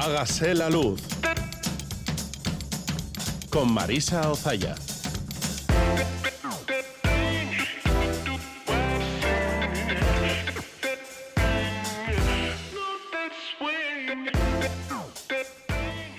Hágase la luz. Con Marisa Ozaya.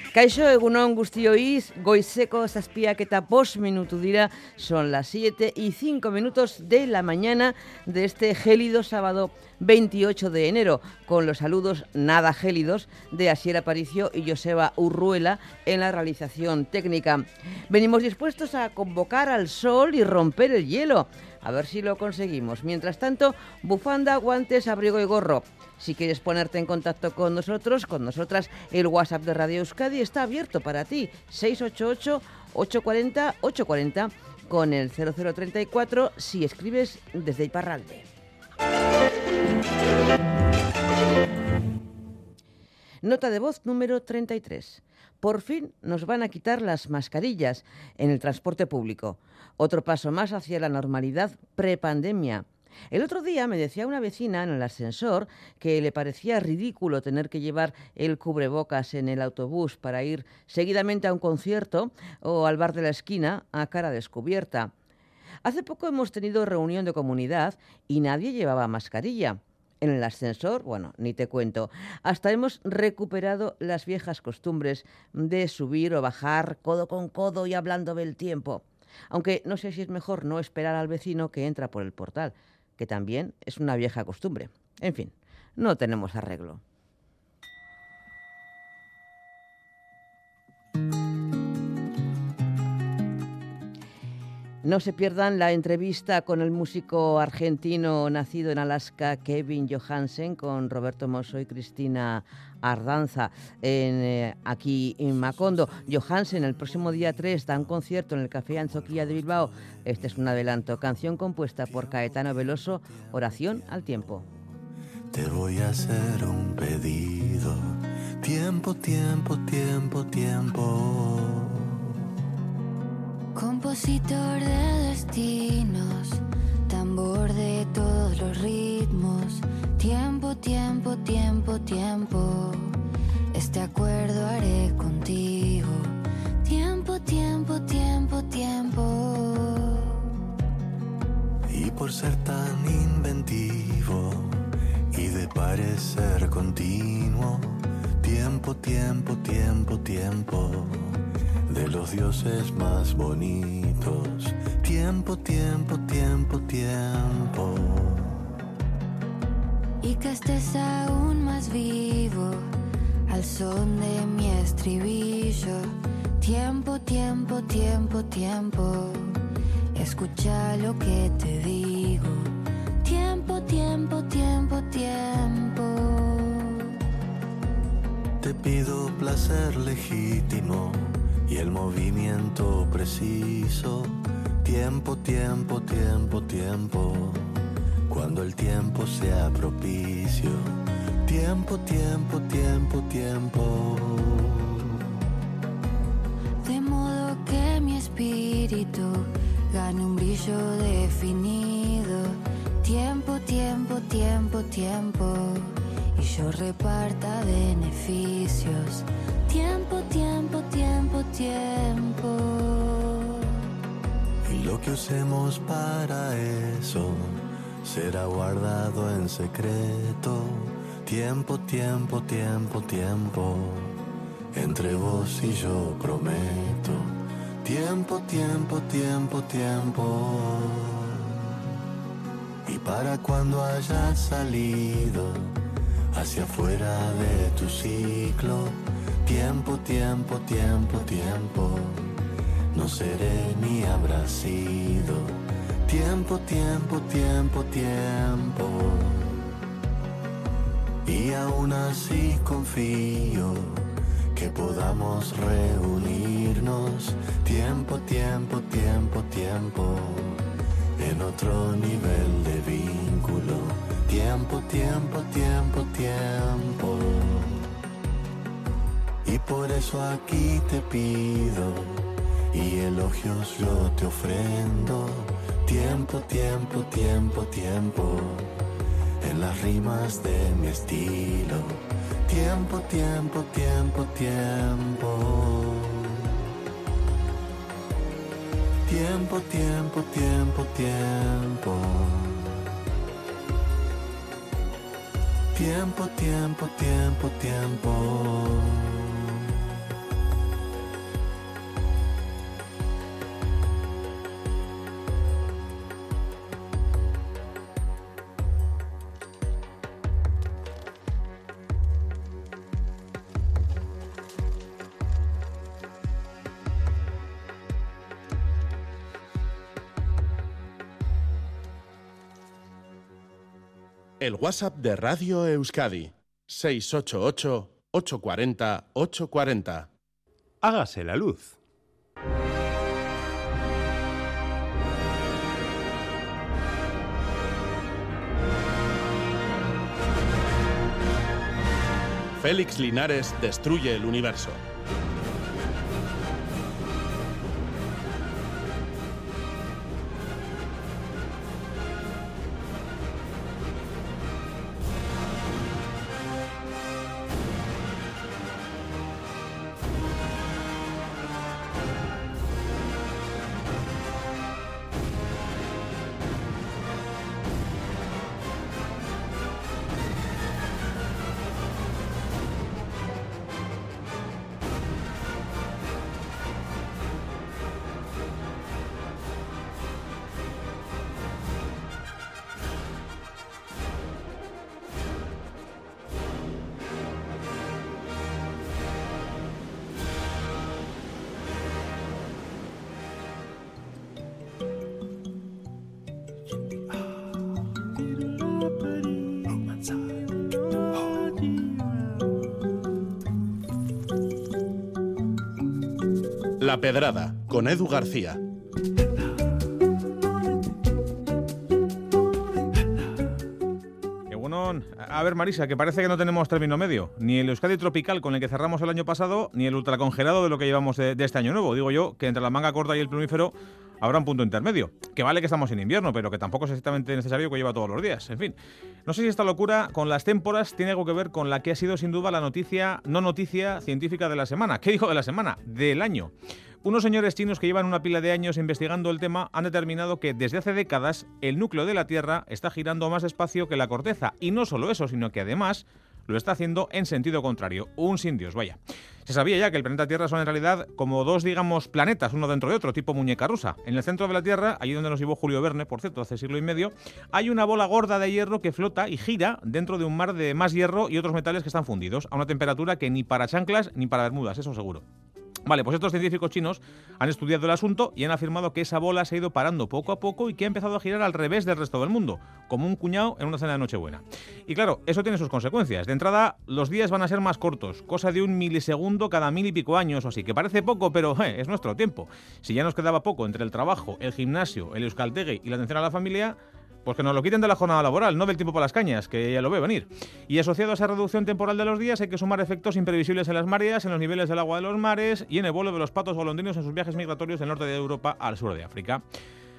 Kaixo egunon guztioiz, goizeko zazpiak eta bost minutu dira, son las 7 y 5 minutos de la mañana de este gélido sábado 28 de enero, con los saludos nada gélidos de Asier Aparicio y Joseba Urruela en la realización técnica. Venimos dispuestos a convocar al sol y romper el hielo. A ver si lo conseguimos. Mientras tanto, bufanda, guantes, abrigo y gorro. Si quieres ponerte en contacto con nosotros, con nosotras, el WhatsApp de Radio Euskadi está abierto para ti. 688-840-840 con el 0034 si escribes desde Iparralde. Nota de voz número 33. Por fin nos van a quitar las mascarillas en el transporte público. Otro paso más hacia la normalidad prepandemia. El otro día me decía una vecina en el ascensor que le parecía ridículo tener que llevar el cubrebocas en el autobús para ir seguidamente a un concierto o al bar de la esquina a cara descubierta. Hace poco hemos tenido reunión de comunidad y nadie llevaba mascarilla. En el ascensor, bueno, ni te cuento. Hasta hemos recuperado las viejas costumbres de subir o bajar codo con codo y hablando del tiempo. Aunque no sé si es mejor no esperar al vecino que entra por el portal que también es una vieja costumbre. En fin, no tenemos arreglo. No se pierdan la entrevista con el músico argentino nacido en Alaska, Kevin Johansen, con Roberto Mosso y Cristina Ardanza eh, aquí en Macondo. Johansen el próximo día 3 da un concierto en el Café Anzoquilla de Bilbao. Este es un adelanto. Canción compuesta por Caetano Veloso, Oración al Tiempo. Te voy a hacer un pedido. Tiempo, tiempo, tiempo, tiempo Compositor de destinos, tambor de todos los ritmos. Tiempo, tiempo, tiempo, tiempo. Este acuerdo haré contigo. Tiempo, tiempo, tiempo, tiempo. Y por ser tan inventivo y de parecer continuo. Tiempo, tiempo, tiempo, tiempo de los dioses más bonitos. Tiempo, tiempo, tiempo, tiempo. Y que estés aún más vivo al son de mi estribillo. Tiempo, tiempo, tiempo, tiempo. Escucha lo que te digo. Tiempo, tiempo, tiempo, tiempo. Te pido placer legítimo y el movimiento preciso. Tiempo, tiempo, tiempo, tiempo. Cuando el tiempo sea propicio. Tiempo, tiempo, tiempo, tiempo. De modo que mi espíritu gane un brillo definido. Tiempo, tiempo, tiempo, tiempo. Y yo reparta beneficios Tiempo, tiempo. Y lo que usemos para eso será guardado en secreto. Tiempo, tiempo, tiempo, tiempo. Entre vos y yo prometo. Tiempo, tiempo, tiempo, tiempo. Y para cuando hayas salido hacia afuera de tu ciclo Tiempo, tiempo, tiempo, tiempo, no seré ni habrá sido. Tiempo, tiempo, tiempo, tiempo. Y aún así confío que podamos reunirnos. Tiempo, tiempo, tiempo, tiempo. En otro nivel de vínculo. Tiempo, tiempo, tiempo, tiempo. Y por eso aquí te pido y elogios yo te ofrendo. Tiempo, tiempo, tiempo, tiempo. En las rimas de mi estilo. Tiempo, tiempo, tiempo, tiempo. Tiempo, tiempo, tiempo, tiempo. Tiempo, tiempo, tiempo, tiempo. WhatsApp de Radio Euskadi, 688-840-840. Hágase la luz. Félix Linares destruye el universo. La Pedrada, con Edu García. A ver, Marisa, que parece que no tenemos término medio. Ni el Euskadi tropical con el que cerramos el año pasado, ni el ultracongelado de lo que llevamos de, este año nuevo. Digo yo que entre la manga corta y el plumífero habrá un punto intermedio. Que vale que estamos en invierno, pero que tampoco es exactamente necesario que lleva todos los días. En fin, no sé si esta locura con las témporas tiene algo que ver con la que ha sido sin duda la noticia, no noticia científica de la semana. ¿Qué dijo de la semana? Del año. Unos señores chinos que llevan una pila de años investigando el tema han determinado que desde hace décadas el núcleo de la Tierra está girando más despacio que la corteza. Y no solo eso, sino que además lo está haciendo en sentido contrario. Un sin Dios, vaya. Se sabía ya que el planeta Tierra son en realidad como dos, digamos, planetas, uno dentro de otro, tipo muñeca rusa. En el centro de la Tierra, allí donde nos llevó Julio Verne, por cierto, hace siglo y medio, hay una bola gorda de hierro que flota y gira dentro de un mar de más hierro y otros metales que están fundidos, a una temperatura que ni para chanclas ni para bermudas, eso seguro. Vale, pues estos científicos chinos han estudiado el asunto y han afirmado que esa bola se ha ido parando poco a poco y que ha empezado a girar al revés del resto del mundo, como un cuñado en una cena de Nochebuena. Y claro, eso tiene sus consecuencias. De entrada, los días van a ser más cortos, cosa de un milisegundo cada mil y pico años o así, que parece poco, pero eh, es nuestro tiempo. Si ya nos quedaba poco entre el trabajo, el gimnasio, el euskaltegue y la atención a la familia, pues que nos lo quiten de la jornada laboral, no del tiempo para las cañas, que ya lo veo venir. Y asociado a esa reducción temporal de los días hay que sumar efectos imprevisibles en las mareas, en los niveles del agua de los mares y en el vuelo de los patos golondrinos en sus viajes migratorios del norte de Europa al sur de África.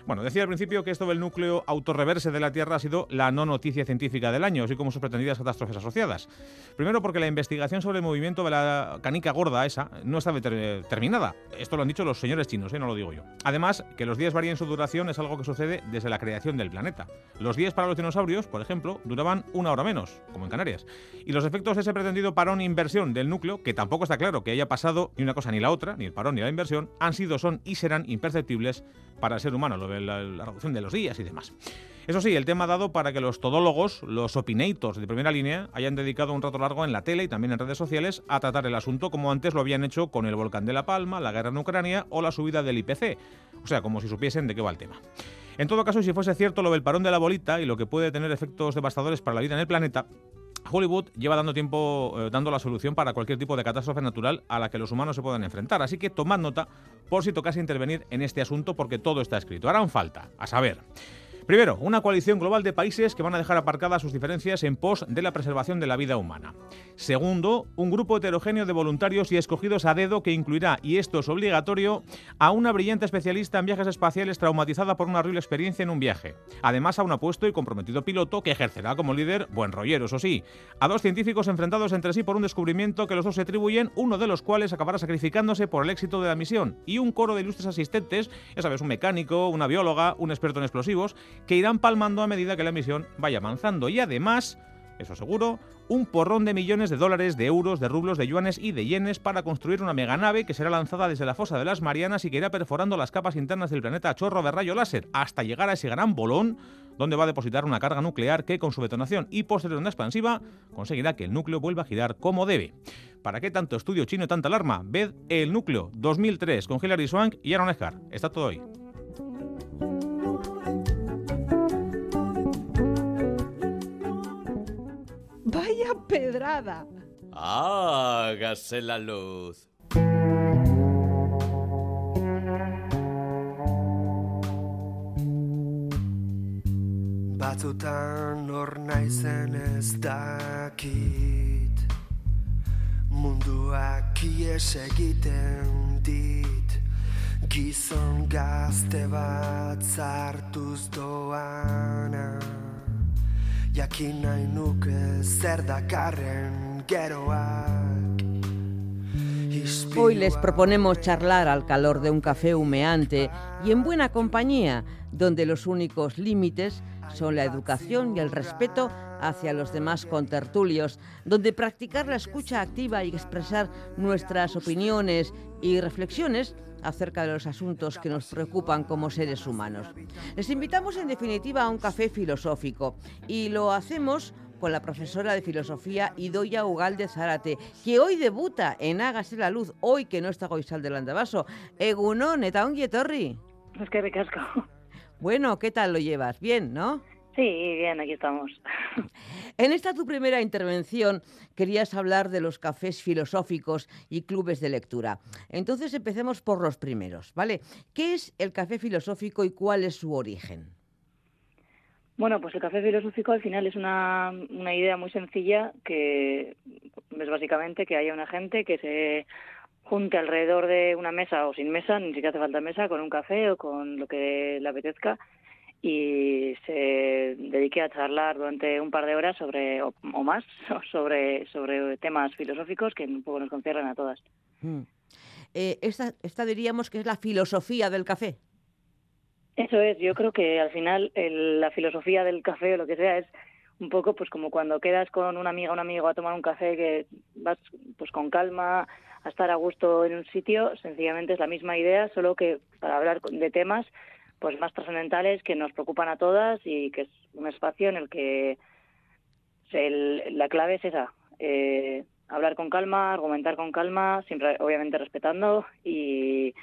Bueno, decía al principio que esto del núcleo autorreverse de la Tierra ha sido la no noticia científica del año, así como sus pretendidas catástrofes asociadas. Primero porque la investigación sobre el movimiento de la canica gorda esa no está deter- terminada. Esto lo han dicho los señores chinos, ¿eh? no lo digo yo. Además, que los días varíen su duración es algo que sucede desde la creación del planeta. Los días para los dinosaurios, por ejemplo, duraban una hora menos, como en Canarias. Y los efectos de ese pretendido parón e inversión del núcleo, que tampoco está claro que haya pasado ni una cosa ni la otra, ni el parón ni la inversión, han sido, son y serán imperceptibles para el ser humano, lo de la, reducción de los días y demás. Eso sí, el tema ha dado para que los todólogos, los opinators de primera línea, hayan dedicado un rato largo en la tele y también en redes sociales a tratar el asunto como antes lo habían hecho con el volcán de La Palma, la guerra en Ucrania o la subida del IPC. O sea, como si supiesen de qué va el tema. En todo caso, si fuese cierto lo del parón de la bolita y lo que puede tener efectos devastadores para la vida en el planeta, Hollywood lleva dando tiempo eh, dando la solución para cualquier tipo de catástrofe natural a la que los humanos se puedan enfrentar. Así que tomad nota por si tocase intervenir en este asunto porque todo está escrito. Harán falta, a saber, Primero, una coalición global de países que van a dejar aparcadas sus diferencias en pos de la preservación de la vida humana. Segundo, un grupo heterogéneo de voluntarios y escogidos a dedo que incluirá, y esto es obligatorio, a una brillante especialista en viajes espaciales traumatizada por una horrible experiencia en un viaje. Además, a un apuesto y comprometido piloto que ejercerá como líder buen rollero, eso sí. A dos científicos enfrentados entre sí por un descubrimiento que los dos se atribuyen, uno de los cuales acabará sacrificándose por el éxito de la misión. Y un coro de ilustres asistentes, ya sabes, un mecánico, una bióloga, un experto en explosivos, que irán palmando a medida que la misión vaya avanzando. Y además, eso seguro, un porrón de millones de dólares, de euros, de rublos, de yuanes y de yenes para construir una meganave que será lanzada desde la fosa de las Marianas y que irá perforando las capas internas del planeta a chorro de rayo láser hasta llegar a ese gran bolón donde va a depositar una carga nuclear que con su detonación y posterior onda expansiva conseguirá que el núcleo vuelva a girar como debe. ¿Para qué tanto estudio chino y tanta alarma? Ved El Núcleo 2003 con Hilary Swank y Aaron Eckhart. Está todo ahí. Vaya pedrada. Hágase la luz. Batzutan hor naizen ez dakit Munduak ies egiten dit Gizon gazte bat zartuz doana Jakin Hoy les proponemos charlar al calor de un café humeante y en buena compañía, donde los únicos límites son la educación y el respeto hacia los demás contertulios, donde practicar la escucha activa y expresar nuestras opiniones y reflexiones acerca de los asuntos que nos preocupan como seres humanos. Les invitamos en definitiva a un café filosófico y lo hacemos con la profesora de filosofía Idoya Ugalde Zárate, que hoy debuta en Hágase la Luz, hoy que no está Goizal del Andabaso. Egunon, eta ongi etorri. Es que ricasco. Bueno, ¿qué tal lo llevas? Bien, ¿no? Sí, bien, aquí estamos. En esta tu primera intervención querías hablar de los cafés filosóficos y clubes de lectura. Entonces empecemos por los primeros, ¿vale? ¿Qué es el café filosófico y cuál es su origen? Bueno, pues el café filosófico al final es una, una idea muy sencilla que es básicamente que haya una gente que se junte alrededor de una mesa o sin mesa, ni siquiera hace falta mesa, con un café o con lo que le apetezca y se dedique a charlar durante un par de horas sobre o, o más sobre sobre temas filosóficos que un poco nos conciernen a todas. Mm. Eh, esta, esta diríamos que es la filosofía del café. Eso es, yo creo que al final el- la filosofía del café o lo que sea es un poco pues como cuando quedas con una amiga o un amigo a tomar un café que vas pues con calma a estar a gusto en un sitio, sencillamente es la misma idea, solo que para hablar de temas pues más trascendentales que nos preocupan a todas y que es un espacio en el que el- la clave es esa, eh, hablar con calma, argumentar con calma, siempre obviamente respetando y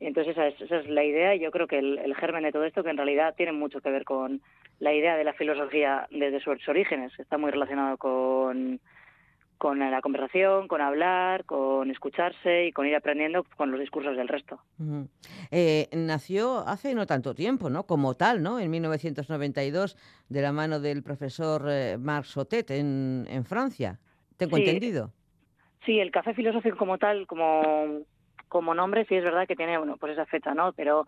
entonces esa es, esa es la idea. Y yo creo que el, el germen de todo esto que en realidad tiene mucho que ver con la idea de la filosofía desde sus orígenes, que está muy relacionado con, con la conversación, con hablar, con escucharse y con ir aprendiendo con los discursos del resto. Eh, nació hace no tanto tiempo, ¿no? Como tal, ¿no? En 1992, de la mano del profesor eh, Marc Sotet en, en Francia. ¿Tengo Sí. entendido? Sí, el café filosófico como tal, como, como nombre, sí es verdad que tiene bueno, pues esa fecha, ¿no? Pero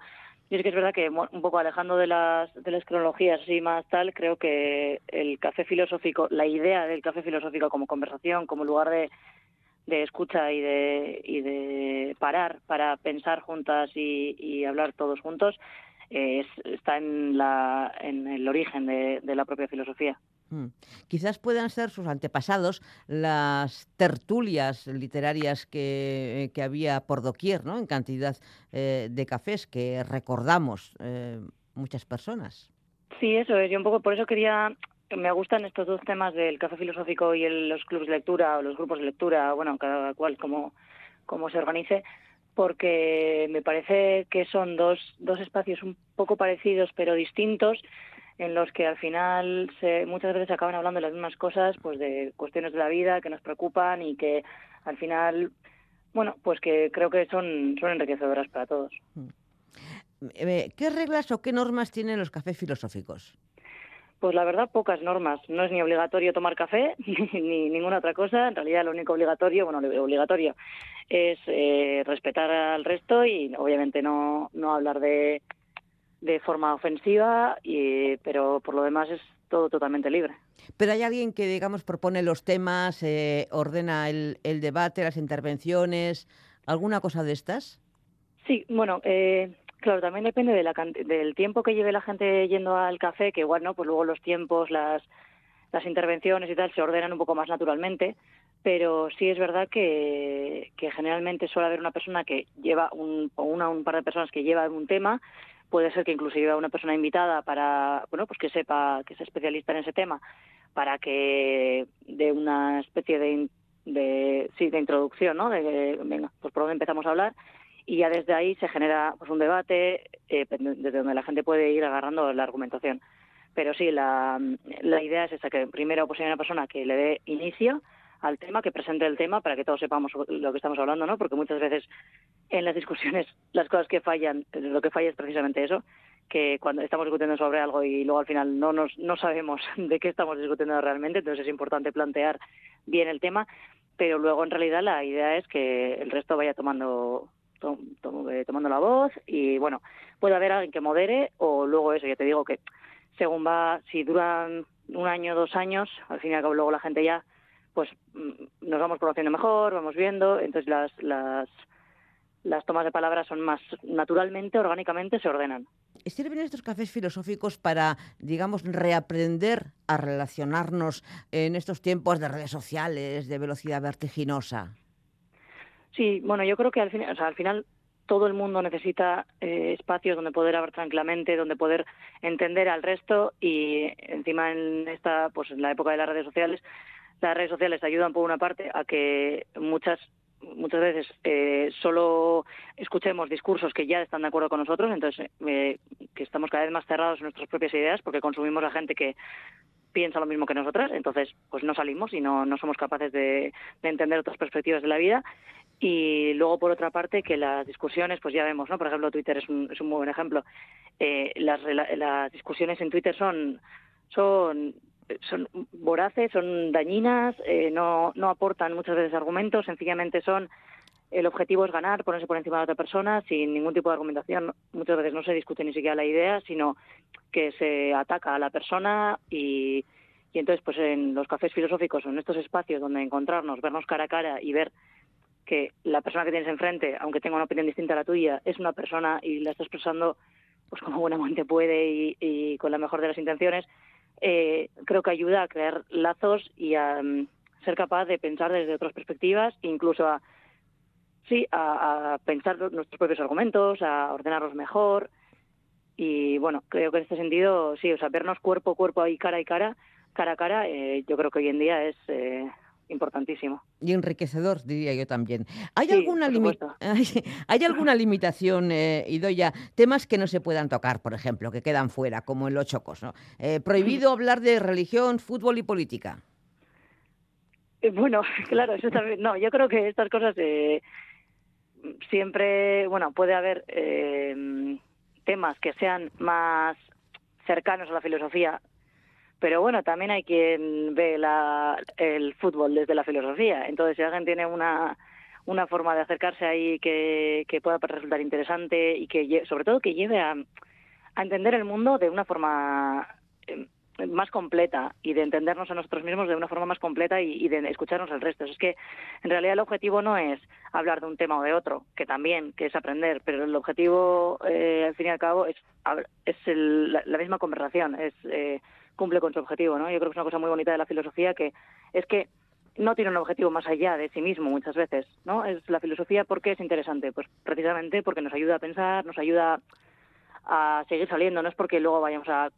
yo es que es verdad que un poco alejando de las, cronologías así más tal, creo que el café filosófico, la idea del café filosófico como conversación, como lugar de, escucha y de, y de parar para pensar juntas y, y hablar todos juntos, es- está en, la, en el origen de la propia filosofía. Mm. Quizás puedan ser sus antepasados las tertulias literarias que, que había por doquier, ¿no? En cantidad eh, de cafés que recordamos eh, muchas personas. Sí, eso es. Yo un poco por eso quería. Me gustan estos dos temas del café filosófico y los clubes de lectura o los grupos de lectura, bueno, cada cual como, como se organice, porque me parece que son dos, dos espacios un poco parecidos pero distintos en los que al final se, muchas veces acaban hablando de las mismas cosas, pues de cuestiones de la vida que nos preocupan y que al final, bueno, pues que creo que son, son enriquecedoras para todos. eh, ¿qué reglas o qué normas tienen los cafés filosóficos? Pues la verdad, pocas normas. No es ni obligatorio tomar café ni, ninguna otra cosa. En realidad, lo único obligatorio, bueno, lo obligatorio es eh, respetar al resto y obviamente no, no hablar de, de forma ofensiva, y, pero por lo demás es todo totalmente libre. Pero hay alguien que, digamos, propone los temas, eh, ordena el, el, debate, las intervenciones, ¿alguna cosa de estas? Sí, bueno, eh, claro, también depende de la, del tiempo que lleve la gente yendo al café, que igual, ¿no? Pues luego los tiempos, las, las intervenciones y tal se ordenan un poco más naturalmente, pero sí es verdad que, que generalmente suele haber una persona que lleva un, o una un par de personas que llevan un tema puede ser que inclusive una persona invitada para, bueno, pues que sepa, que sea especialista en ese tema, para que dé una especie de, de, sí, de introducción, ¿no? De, venga, pues por dónde empezamos a hablar y ya desde ahí se genera pues un debate eh, desde donde la gente puede ir agarrando la argumentación. Pero sí, la, la idea es esa, que primero pues hay una persona que le dé inicio al tema, que presente el tema para que todos sepamos lo que estamos hablando, ¿no? Porque muchas veces en las discusiones las cosas que fallan, lo que falla es precisamente eso, que cuando estamos discutiendo sobre algo y luego al final no nos no sabemos de qué estamos discutiendo realmente, entonces es importante plantear bien el tema, pero luego en realidad la idea es que el resto vaya tomando eh, tomando la voz y bueno, puede haber alguien que modere o luego eso, ya te digo que según va, si duran un año, dos años, al fin y al cabo luego la gente ya pues mm, nos vamos conociendo mejor, vamos viendo, entonces las, las, las tomas de palabras son más naturalmente, orgánicamente se ordenan. ¿Sirven estos cafés filosóficos para, digamos, reaprender a relacionarnos en estos tiempos de redes sociales, de velocidad vertiginosa? Sí, bueno, yo creo que al, fin, o sea, al final todo el mundo necesita eh, espacios donde poder hablar tranquilamente, donde poder entender al resto y encima en esta, pues en la época de las redes sociales, las redes sociales ayudan por una parte a que muchas muchas veces eh, solo escuchemos discursos que ya están de acuerdo con nosotros, entonces eh, que estamos cada vez más cerrados en nuestras propias ideas porque consumimos a gente que piensa lo mismo que nosotras, entonces pues no salimos y no, no somos capaces de, de entender otras perspectivas de la vida. Y luego, por otra parte, que las discusiones, pues ya vemos, ¿no? Por ejemplo, Twitter es un, es un muy buen ejemplo. Eh, las, las discusiones en Twitter son, son son voraces, son dañinas, eh, no, no aportan muchas veces argumentos, sencillamente son el objetivo es ganar, ponerse por encima de otra persona sin ningún tipo de argumentación. Muchas veces no se discute ni siquiera la idea, sino que se ataca a la persona y, y entonces pues en los cafés filosóficos en estos espacios donde encontrarnos, vernos cara a cara y ver que la persona que tienes enfrente, aunque tenga una opinión distinta a la tuya, es una persona y la está expresando pues como buenamente puede y con la mejor de las intenciones, eh, creo que ayuda a crear lazos y a um, ser capaz de pensar desde otras perspectivas, incluso a sí, a, a, pensar nuestros propios argumentos, a ordenarlos mejor. Y bueno, creo que en este sentido, sí, o sea, vernos cuerpo a cuerpo ahí cara y cara, cara a cara, eh, yo creo que hoy en día es eh, importantísimo. Y enriquecedor, diría yo también. ¿Hay, sí, alguna, limi ¿Hay, ¿Hay alguna limitación, eh, Idoya? Temas que no se puedan tocar, por ejemplo, que quedan fuera, como en los chocos. ¿no? Eh, ¿Prohibido sí. hablar de religión, fútbol y política? Eh, bueno, claro, eso también. No, yo creo que estas cosas eh, siempre, bueno, puede haber temas que sean más cercanos a la filosofía pero bueno, también hay quien ve la, el fútbol desde la filosofía. Entonces, si alguien tiene una, una forma de acercarse ahí que, que pueda resultar interesante y que, sobre todo, que lleve a, a entender el mundo de una forma eh, más completa y de entendernos a nosotros mismos de una forma más completa y, de escucharnos al resto. Es que en realidad el objetivo no es hablar de un tema o de otro, que también, que es aprender, pero el objetivo, eh, al fin y al cabo, es, es el, la, la, misma conversación, es eh, cumple con su objetivo, ¿no? Yo creo que es una cosa muy bonita de la filosofía que es que no tiene un objetivo más allá de sí mismo muchas veces, ¿no? Es la filosofía porque es interesante, pues precisamente porque nos ayuda a pensar, nos ayuda a seguir saliendo, no es porque luego vayamos a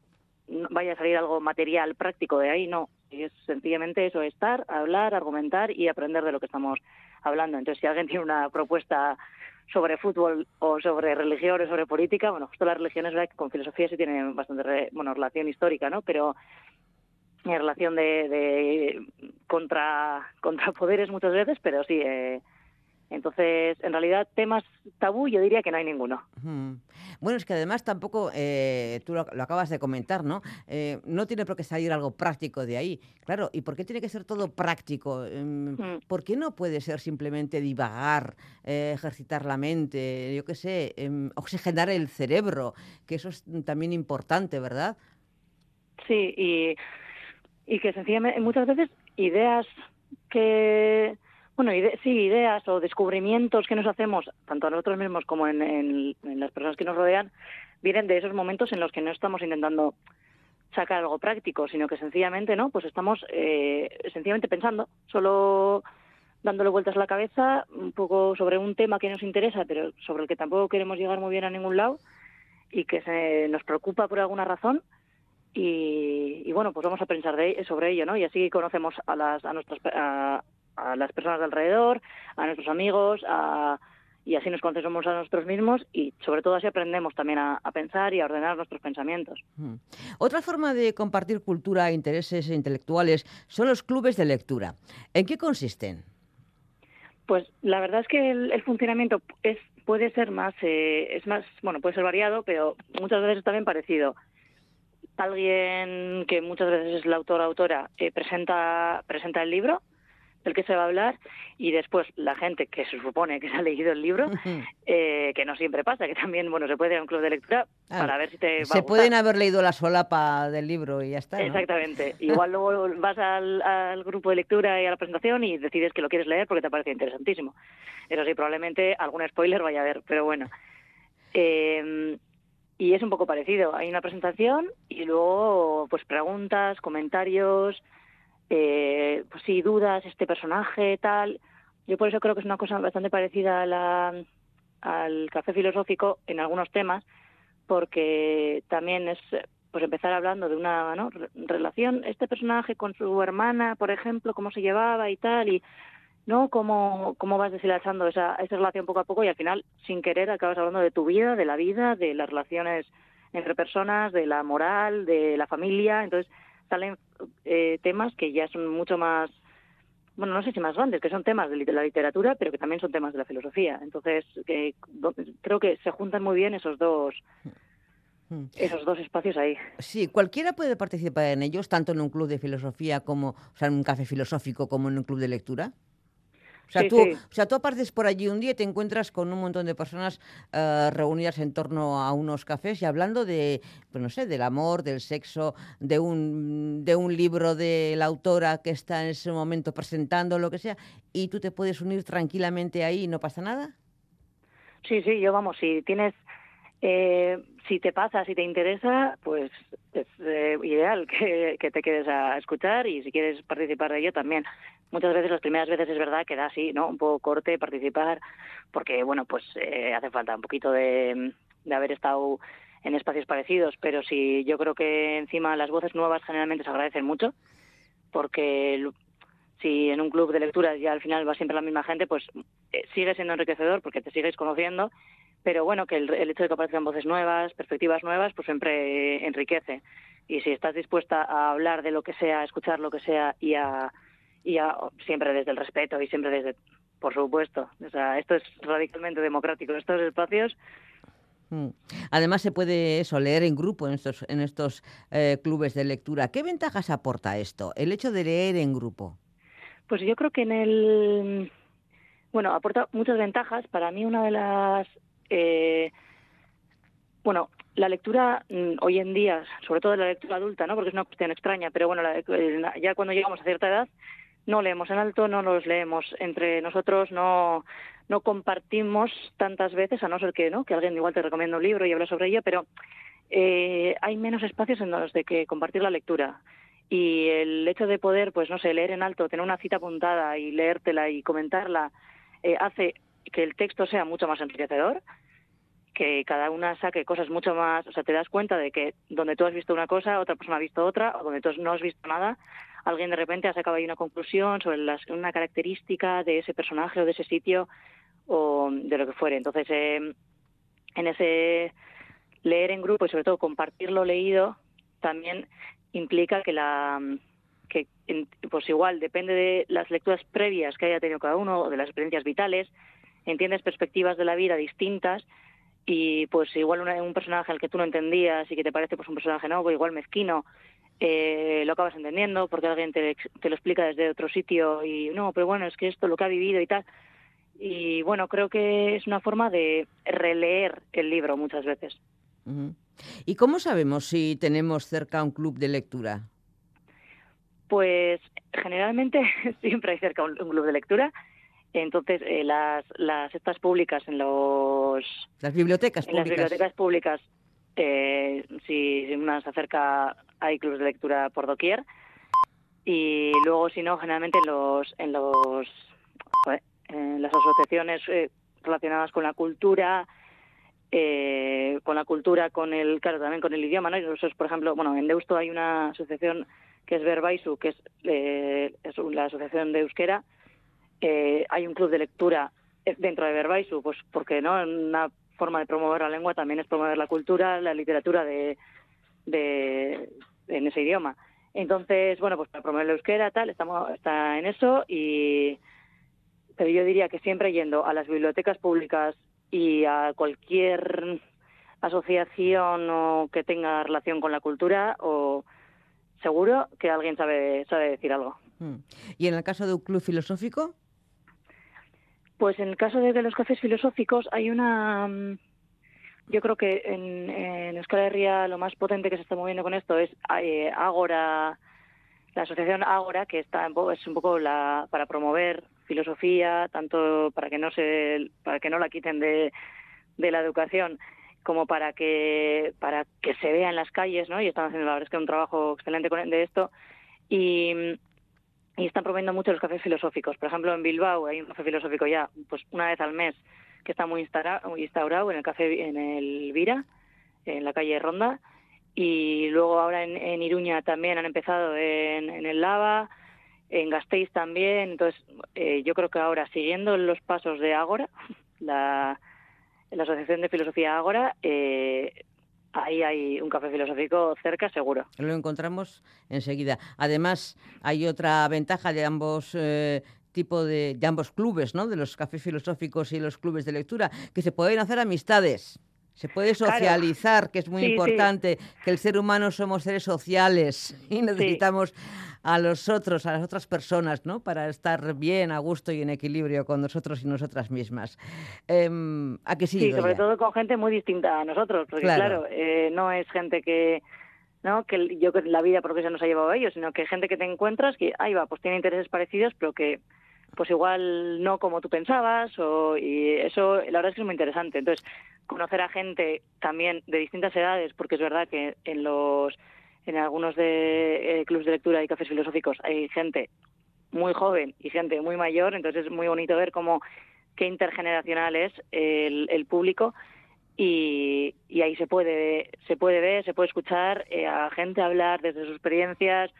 vaya a salir algo material práctico de ahí, no, es sencillamente eso, estar, hablar, argumentar y aprender de lo que estamos hablando. Entonces, si alguien tiene una propuesta sobre fútbol o sobre religión o sobre política, bueno, justo las religiones ¿verdad? con filosofía sí tienen bastante re, bueno, relación histórica, ¿no? Pero en relación de, de contra, contra poderes muchas veces, pero sí, eh, Entonces, en realidad, temas tabú yo diría que no hay ninguno. Bueno, es que además tampoco, eh, tú lo, lo acabas de comentar, ¿no? Eh, no tiene por qué salir algo práctico de ahí. Claro, ¿y por qué tiene que ser todo práctico? Em, Mm. ¿Por qué no puede ser simplemente divagar, eh, ejercitar la mente, yo qué sé, em, oxigenar el cerebro? Que eso es también importante, ¿verdad? Sí, y, y que sencillamente muchas veces ideas que, bueno, ide- sí, ideas o descubrimientos que nos hacemos, tanto a nosotros mismos como en, en- las personas que nos rodean, vienen de esos momentos en los que no estamos intentando sacar algo práctico, sino que sencillamente, ¿no? Pues estamos eh, sencillamente pensando, solo dándole vueltas a la cabeza un poco sobre un tema que nos interesa, pero sobre el que tampoco queremos llegar muy bien a ningún lado y que se nos preocupa por alguna razón y, y, bueno, pues vamos a pensar de, sobre ello, ¿no? Y así conocemos a las, a nuestras, a las personas de alrededor, a nuestros amigos, a, y así nos conocemos a nosotros mismos y sobre todo así aprendemos también a, a pensar y a ordenar nuestros pensamientos. Mm. Otra forma de compartir cultura e intereses intelectuales son los clubes de lectura. ¿En qué consisten? Pues la verdad es que el, el funcionamiento es puede ser más eh, es más bueno puede ser variado, pero muchas veces también parecido. Alguien que muchas veces es la autora autora eh, presenta presenta el libro del que se va a hablar y después la gente que se supone que se ha leído el libro eh, que no siempre pasa que también bueno se puede ir a un club de lectura Ah, para ver si te va a Se gustar. pueden haber leído la solapa del libro y ya está. ¿no? Exactamente. Igual luego vas al, al grupo de lectura y a la presentación y decides que lo quieres leer porque te parece interesantísimo. Eso sí, probablemente algún spoiler vaya a haber, pero bueno. Eh, y es un poco parecido. Hay una presentación y luego pues preguntas, comentarios, eh, pues sí, dudas, este personaje, tal. Yo por eso creo que es una cosa bastante parecida a la, al café filosófico en algunos temas, porque también es pues empezar hablando de una ¿no? Re- relación, este personaje con su hermana, por ejemplo, cómo se llevaba y tal, y no cómo, cómo vas deshilachando esa, esa relación poco a poco y al final, sin querer, acabas hablando de tu vida, de la vida, de las relaciones entre personas, de la moral, de la familia, entonces salen eh, temas que ya son mucho más, bueno, no sé si más grandes, que son temas de la literatura, pero que también son temas de la filosofía. Entonces, do- creo que se juntan muy bien esos dos, Mm. esos dos espacios ahí. Sí, cualquiera puede participar en ellos, tanto en un club de filosofía como, o sea, en un café filosófico como en un club de lectura. O sea, Sí, tú, sí. o sea, tú apareces por allí un día y te encuentras con un montón de personas eh, reunidas en torno a unos cafés y hablando de, pues no sé, del amor, del sexo, de un, de un libro de la autora que está en ese momento presentando, lo que sea, y tú te puedes unir tranquilamente ahí y no pasa nada. Sí, sí, yo vamos, si tienes, eh, si te pasa, si te interesa, pues es eh, ideal que, que te quedes a escuchar y si quieres participar de ello también. Muchas veces, las primeras veces es verdad que da así, ¿no? Un poco corte participar, porque, bueno, pues eh, hace falta un poquito de, de haber estado en espacios parecidos, pero sí, yo creo que encima las voces nuevas generalmente se agradecen mucho, porque si en un club de lectura ya al final va siempre la misma gente, pues eh, sigue siendo enriquecedor porque te sigues conociendo, pero bueno, que el, el hecho de que aparezcan voces nuevas, perspectivas nuevas, pues siempre enriquece. Y si estás dispuesta a hablar de lo que sea, a escuchar lo que sea y a, y a siempre desde el respeto y siempre desde, por supuesto, o sea, esto es radicalmente democrático. Estos espacios Mm. Además se puede eso leer en grupo en estos en estos eh, clubes de lectura. ¿Qué ventajas aporta esto? El hecho de leer en grupo. Pues yo creo que en el. Bueno, aporta muchas ventajas. Para mí, una de las. eh, bueno, la lectura mm, hoy en día, sobre todo la lectura adulta, ¿no? Porque es una cuestión extraña, pero bueno, la- ya cuando llegamos a cierta edad, no leemos en alto, no los leemos entre nosotros, no, no compartimos tantas veces, a no ser que, ¿no? Que alguien igual te recomienda un libro y habla sobre ello, pero eh, hay menos espacios en los de que compartir la lectura y el hecho de poder, pues no sé, leer en alto, tener una cita apuntada y leértela y comentarla, eh, hace que el texto sea mucho más enriquecedor, que cada una saque cosas mucho más, o sea, te das cuenta de que donde tú has visto una cosa, otra persona ha visto otra, o donde tú no has visto nada, alguien de repente ha sacado ahí una conclusión sobre las- una característica de ese personaje o de ese sitio o de lo que fuere. Entonces, eh, en ese leer en grupo y sobre todo compartir lo leído también implica que la que pues igual depende de las lecturas previas que haya tenido cada uno o de las experiencias vitales entiendes perspectivas de la vida distintas y pues igual una- un personaje al que tú no entendías y que te parece pues un personaje nuevo, igual mezquino, eh, lo acabas entendiendo porque alguien te, lo explica desde otro sitio y no, pero bueno, es que esto lo que ha vivido y tal. Y bueno, creo que es una forma de releer el libro muchas veces. ¿Y cómo sabemos si tenemos cerca un club de lectura? Pues generalmente siempre hay cerca un, un club de lectura. Entonces, eh, las, las estas públicas en los Las bibliotecas en las públicas. bibliotecas públicas, eh, si si una se acerca, hay clubes de lectura por doquier. Y luego, si no, generalmente en los en los en las asociaciones eh, relacionadas con la cultura, eh, con la cultura, con el, claro, también con el idioma, ¿no? Nosotros, por ejemplo, bueno, en Deusto hay una asociación que es Verbaisu, que es, eh, es la asociación de euskera. Eh, hay un club de lectura eh, dentro de Verbaisu, pues porque no, una forma de promover la lengua también es promover la cultura, la literatura de, de en ese idioma. Entonces, bueno, pues para promover el euskera, tal, estamos está en eso y pero yo diría que siempre yendo a las bibliotecas públicas y a cualquier asociación o que tenga relación con la cultura o seguro que alguien sabe sabe decir algo. Mm. ¿Y en el caso de un club filosófico? Pues en el caso de, los cafés filosóficos hay una... mm, Yo creo que en, en Herria lo más potente que se está moviendo con esto es eh, Ágora, la asociación Ágora, que está es un poco la, para promover filosofía, tanto para que no se para que no la quiten de, de la educación como para que para que se vea en las calles, ¿no? Y están haciendo la verdad es que un trabajo excelente de esto y y están promoviendo mucho los cafés filosóficos. Por ejemplo, en Bilbao hay un café filosófico ya, pues una vez al mes, que está muy instaura- muy instaurado en el café, en el Vira, en la calle Ronda, y luego ahora en, en Iruña también han empezado en, en el Lava, en Gasteiz también. Entonces, eh, yo creo que ahora, siguiendo los pasos de Ágora, la, la Asociación de Filosofía Ágora, eh, ahí hay un café filosófico cerca, seguro. Lo encontramos enseguida. Además, hay otra ventaja de ambos eh, tipos de, de ambos clubes, ¿no? De los cafés filosóficos y los clubes de lectura, que se pueden hacer amistades. Se puede Claro. socializar, que es muy Sí, sí. importante, que el ser humano somos seres sociales y necesitamos a los otros, a las otras personas, ¿no? Para estar bien, a gusto y en equilibrio con nosotros y nosotras mismas. Em, ¿A que sí? Sí, sobre todo con gente muy distinta a nosotros, porque Claro. claro, eh, no es gente que no que yo que la vida porque se nos ha llevado a ellos, sino que gente que te encuentras que ahí va, pues tiene intereses parecidos, pero que pues igual no como tú pensabas o y eso la verdad es que es muy interesante. Entonces, conocer a gente también de distintas edades, porque es verdad que en los en algunos de eh, clubes de lectura y cafés filosóficos hay gente muy joven y gente muy mayor, entonces es muy bonito ver cómo qué intergeneracional es el, el público y, ahí se puede se puede ver, se puede escuchar eh, a gente hablar desde sus experiencias,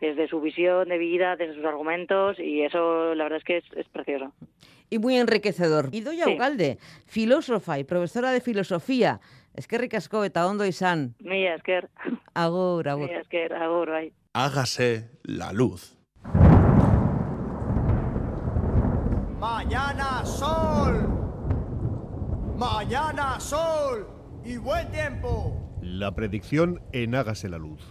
desde su visión de vida, desde sus argumentos y eso la verdad es que es precioso. Y muy enriquecedor. Idoia Sí. Ugalde, filósofa y profesora de filosofía. Es que ricasco eta ondo izan. Mila esker, Agur, agur. mila esker, agur, bai. Hágase la luz. Mañana sol. Mañana sol. Y buen tiempo. La predicción en Hágase la Luz.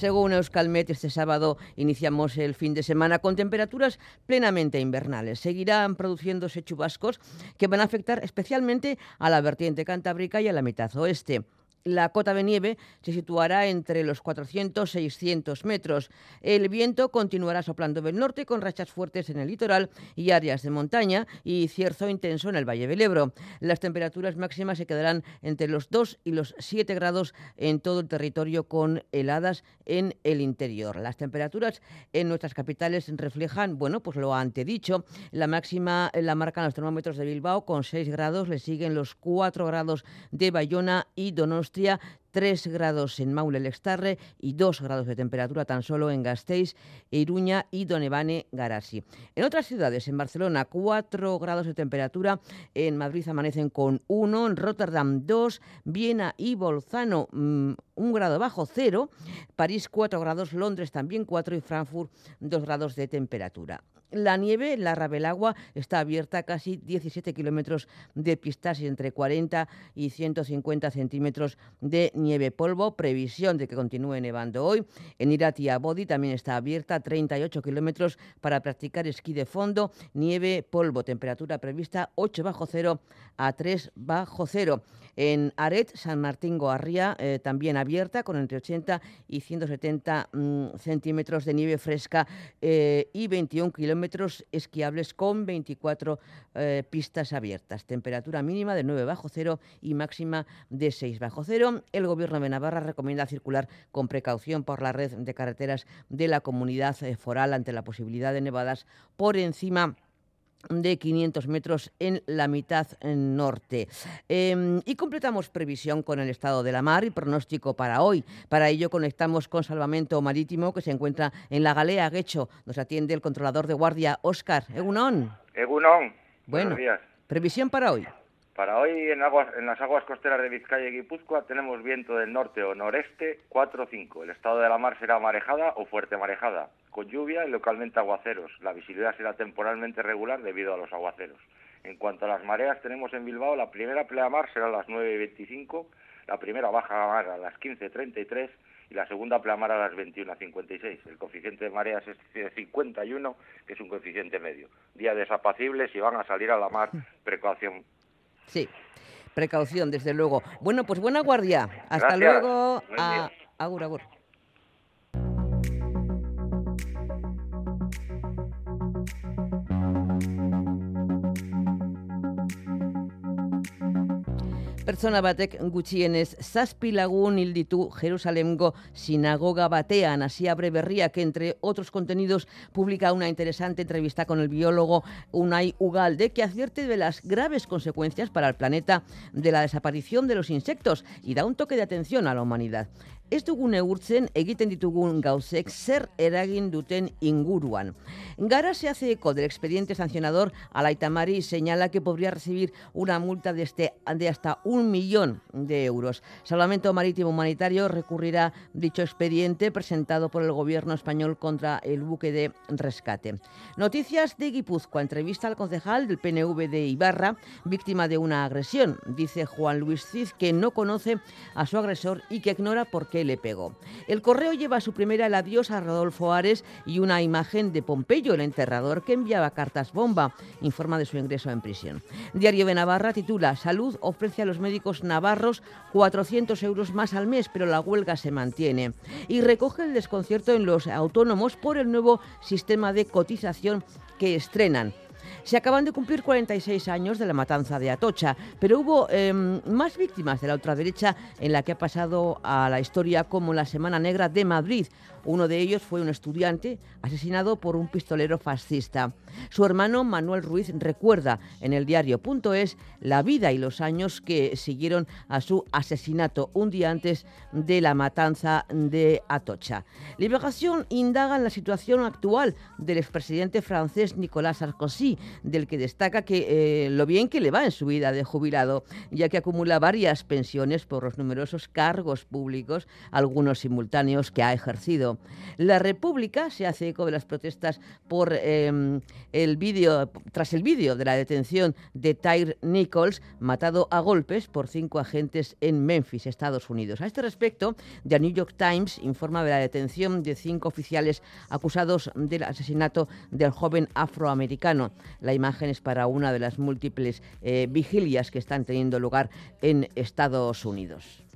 Según Euskalmet, este sábado iniciamos el fin de semana con temperaturas plenamente invernales. Seguirán produciéndose chubascos que van a afectar especialmente a la vertiente cantábrica y a la mitad oeste. La cota de nieve se situará entre los 400 y 600 metros. El viento continuará soplando del norte con rachas fuertes en el litoral y áreas de montaña y cierzo intenso en el Valle del Ebro. Las temperaturas máximas se quedarán entre los 2 y los 7 grados en todo el territorio con heladas en el interior. Las temperaturas en nuestras capitales reflejan, bueno, pues lo antedicho. La máxima la marcan los termómetros de Bilbao con 6 grados, le siguen los 4 grados de Bayona y Donostia Austria 3 grados en Maule Lextarre y 2 grados de temperatura tan solo en Gasteiz, Iruña y Donebane Garasi. En otras ciudades, en Barcelona 4 grados de temperatura, en Madrid amanecen con 1, en Rotterdam 2, Viena y Bolzano mm, un grado bajo cero, París 4 grados, Londres también 4 y Frankfurt 2 grados de temperatura. La nieve, la Rabelagua, está abierta a casi 17 kilómetros de pistas y entre 40 y 150 centímetros de nieve polvo. Previsión de que continúe nevando hoy. En Irati Abodi también está abierta a 38 kilómetros para practicar esquí de fondo. Nieve, polvo, temperatura prevista 8 bajo cero a 3 bajo cero. En Aret, San Martín Goarría, eh, también abierta con entre 80 y 170 mm, centímetros de nieve fresca eh, y 21 kilómetros esquiables con 24 eh, pistas abiertas. Temperatura mínima de 9 bajo cero y máxima de 6 bajo cero. El Gobierno de Navarra recomienda circular con precaución por la red de carreteras de la comunidad foral ante la posibilidad de nevadas por encima de 500 metros en la mitad norte. Em, y completamos previsión con el estado de la mar y pronóstico para hoy. Para ello conectamos con Salvamento Marítimo que se encuentra en la Galea Guecho. Nos atiende el controlador de guardia, Óscar. Egunon. Egunon. Bueno, previsión para hoy. Para hoy en, en las aguas costeras de Vizcaya y Guipúzcoa tenemos viento del norte o noreste 4 o 5. El estado de la mar será marejada o fuerte marejada, con lluvia y localmente aguaceros. La visibilidad será temporalmente regular debido a los aguaceros. En cuanto a las mareas, tenemos en Bilbao la primera pleamar será a las 9.25, la primera baja mar a las 15.33 y la segunda pleamar a las 21.56. El coeficiente de mareas es 51, que es un coeficiente medio. Días desapacibles y van a salir a la mar, precaución Sí, precaución, desde luego. Bueno, pues buena guardia. Hasta luego. A... Agur, agur. Pertsona batek gutxienez zazpi lagun hil Jerusalemgo sinagoga batean. Así abre que entre otros contenidos publica una interesante entrevista con el biólogo Unai Ugalde que advierte de las graves consecuencias para el planeta de la desaparición de los insectos y da un toque de atención a la humanidad. Ez dugu neurtzen egiten ditugun gauzek zer eragin duten inguruan. Gara se hace eco del expediente sancionador a la Itamari señala que podría recibir una multa de, este, de hasta un millón de euros. Salvamento Marítimo Humanitario recurrirá dicho expediente presentado por el gobierno español contra el buque de rescate. Noticias de Guipúzcoa. Entrevista al concejal del PNV de Ibarra, víctima de una agresión. Dice Juan Luis Cid que no conoce a su agresor y que ignora por qué le pegó. El correo lleva su primera el adiós a Rodolfo Ares y una imagen de Pompeyo, el enterrador, que enviaba cartas bomba, informa de su ingreso en prisión. Diario de Navarra titula Salud ofrece a los médicos navarros 400 euros más al mes, pero la huelga se mantiene. Y recoge el desconcierto en los autónomos por el nuevo sistema de cotización que estrenan. Se acaban de cumplir 46 años de la matanza de Atocha, pero hubo em, más víctimas de la ultraderecha en la que ha pasado a la historia como la Semana Negra de Madrid, uno de ellos fue un estudiante asesinado por un pistolero fascista. Su hermano Manuel Ruiz recuerda en el diario.es la vida y los años que siguieron a su asesinato un día antes de la matanza de Atocha. Liberación indaga en la situación actual del expresidente francés Nicolas Sarkozy, del que destaca que eh, lo bien que le va en su vida de jubilado, ya que acumula varias pensiones por los numerosos cargos públicos, algunos simultáneos que ha ejercido. La República se hace eco de las protestas por em, el vídeo, tras el vídeo de la detención de Tyre Nichols, matado a golpes por cinco agentes en Memphis, Estados Unidos. A este respecto, The New York Times informa de la detención de cinco oficiales acusados del asesinato del joven afroamericano. La imagen es para una de las múltiples eh, vigilias que están teniendo lugar en Estados Unidos.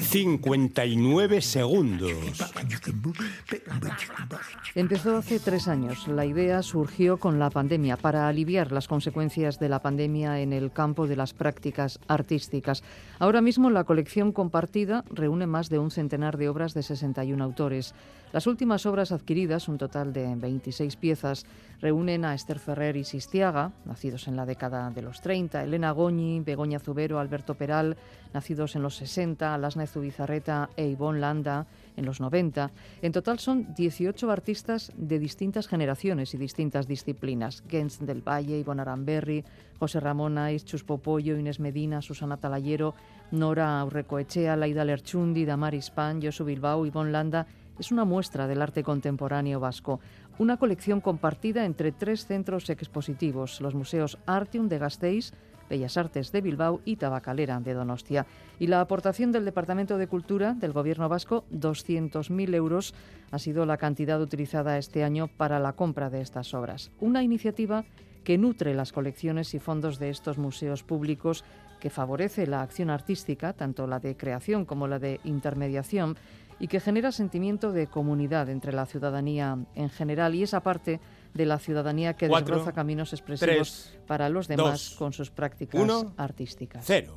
...59 segundos. Empezó hace tres años. La idea surgió con la pandemia para aliviar las consecuencias de la pandemia en el campo de las prácticas artísticas. Ahora mismo la colección compartida reúne más de un centenar de obras de 61 autores. Las últimas obras adquiridas, un total de 26 piezas, reúnen a Esther Ferrer y Sistiaga, nacidos en la década de los 30, Elena Goñi, Begoña Zubero, Alberto Peral, nacidos en los 60, Alasne Zubizarreta e Ivonne Landa, en los 90. En total son 18 artistas de distintas generaciones y distintas disciplinas. Gens del Valle, Ivonne Aramberri, José Ramón Ais, Chus Popoyo, Inés Medina, Susana Talayero, Nora Aurrecoechea, Laida Lerchundi, Damaris Pan, Josu Bilbao, Ivonne Landa es una muestra del arte contemporáneo vasco, una colección compartida entre tres centros expositivos, los museos Artium de Gasteiz, Bellas Artes de Bilbao y Tabacalera de Donostia. Y la aportación del Departamento de Cultura del Gobierno vasco, 200.000 euros, ha sido la cantidad utilizada este año para la compra de estas obras. Una iniciativa que nutre las colecciones y fondos de estos museos públicos, que favorece la acción artística, tanto la de creación como la de intermediación, y que genera sentimiento de comunidad entre la ciudadanía en general y esa parte de la ciudadanía que desbroza caminos expresivos para los demás con sus prácticas artísticas. Cero.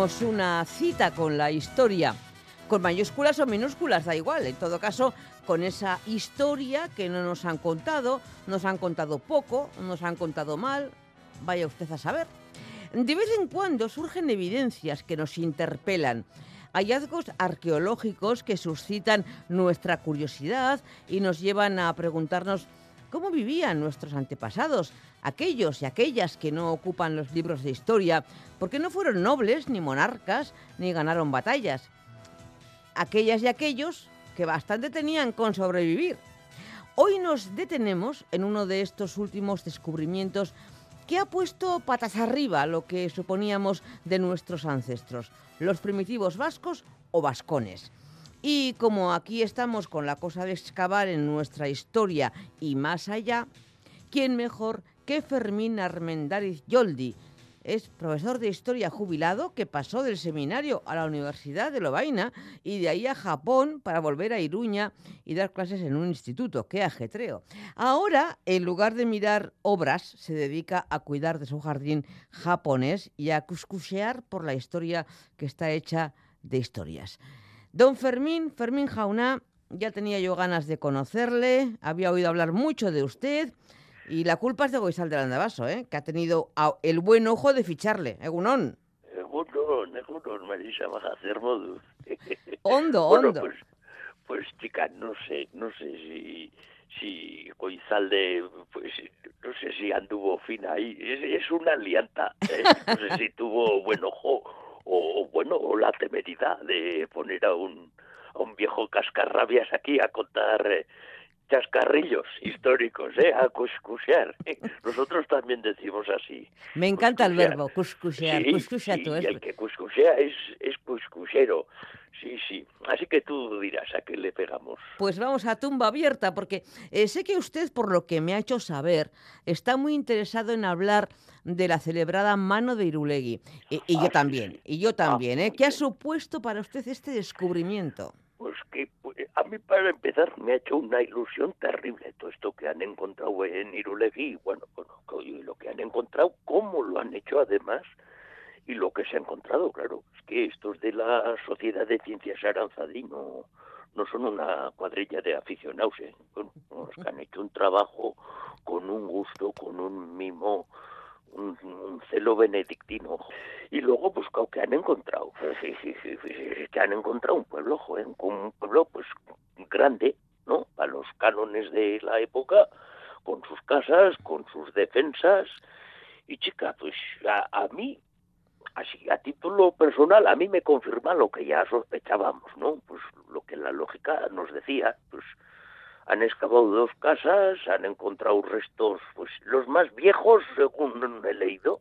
Una cita con la historia, con mayúsculas o minúsculas, da igual. En todo caso, con esa historia que no nos han contado, nos han contado poco, nos han contado mal, vaya usted a saber. De vez en cuando surgen evidencias que nos interpelan, hallazgos arqueológicos que suscitan nuestra curiosidad y nos llevan a preguntarnos cómo vivían nuestros antepasados, aquellos y aquellas que no ocupan los libros de historia, porque no fueron nobles ni monarcas ni ganaron batallas. Aquellas y aquellos que bastante tenían con sobrevivir. Hoy nos detenemos en uno de estos últimos descubrimientos que ha puesto patas arriba lo que suponíamos de nuestros ancestros, los primitivos vascos o vascones. Y como aquí estamos con la cosa de excavar en nuestra historia y más allá, ¿quién mejor que Fermín Armendáriz Yoldi? Es profesor de historia jubilado que pasó del seminario a la Universidad de Lovaina y de ahí a Japón para volver a Iruña y dar clases en un instituto. ¡Qué ajetreo! Ahora, en lugar de mirar obras, se dedica a cuidar de su jardín japonés y a cuscusear por la historia que está hecha de historias. Don Fermín, Fermín Jauná, ya tenía yo ganas de conocerle, había oído hablar mucho de usted y la culpa es de Goizal del Andabaso, ¿eh? que ha tenido el buen ojo de ficharle. Egunon. Egunon, egunon, Marisa hacer modo. Hondo, bueno, hondo. Pues, pues chica, no sé, no sé si si Goizalde, pues no sé si anduvo fina ahí, es, es una alianta, ¿eh? no sé si tuvo buen ojo o, bueno, o la temeridad de poner a un, a un viejo cascarrabias aquí a contar eh, chascarrillos históricos, ¿eh? a cuscusear. Nosotros también decimos así. Me encanta el verbo, cuscusear. Sí, Cuscusea sí, tú, y es- el que cuscusea es, es cuscusero. Sí, sí. Así que tú dirás a qué le pegamos. Pues vamos a tumba abierta, porque eh, sé que usted, por lo que me ha hecho saber, está muy interesado en hablar de la celebrada mano de Irulegui. Y, y yo también, y yo también, ¿eh? ¿Qué ha supuesto para usted este descubrimiento? Pues que pues, a mí para empezar me ha hecho una ilusión terrible todo esto que han encontrado en Irulegui. Bueno, bueno, lo que han encontrado, cómo lo han hecho además y lo que se ha encontrado, claro. Es que estos de la Sociedad de Ciencias Aranzadí no, no son una cuadrilla de aficionados, ¿eh? Bueno, los que han hecho un trabajo con un gusto, con un mimo, un, un celo benedictino. Y luego, pues, que han encontrado, que han encontrado un pueblo, joder, un pueblo, pues, grande, ¿no? A los cánones de la época, con sus casas, con sus defensas. Y chica, pues, a, a mí así a título personal a mí me confirma lo que ya sospechábamos, ¿no? Pues lo que la lógica nos decía, pues han excavado dos casas, han encontrado restos, pues los más viejos, según he leído,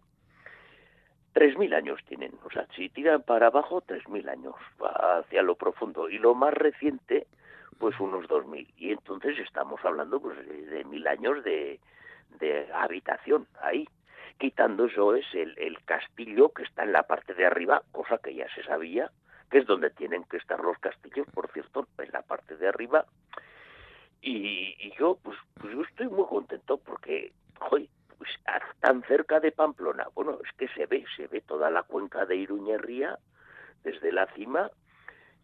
tres mil años tienen, o sea, si tiran para abajo, tres mil años hacia lo profundo, y lo más reciente, pues unos dos mil, y entonces estamos hablando pues de, mil años de, de habitación ahí quitando eso es el, el, castillo que está en la parte de arriba, cosa que ya se sabía, que es donde tienen que estar los castillos, por cierto, en la parte de arriba. Y, y yo, pues, pues yo estoy muy contento porque, joder, pues, tan cerca de Pamplona, bueno, es que se ve, se ve toda la cuenca de Iruñerría desde la cima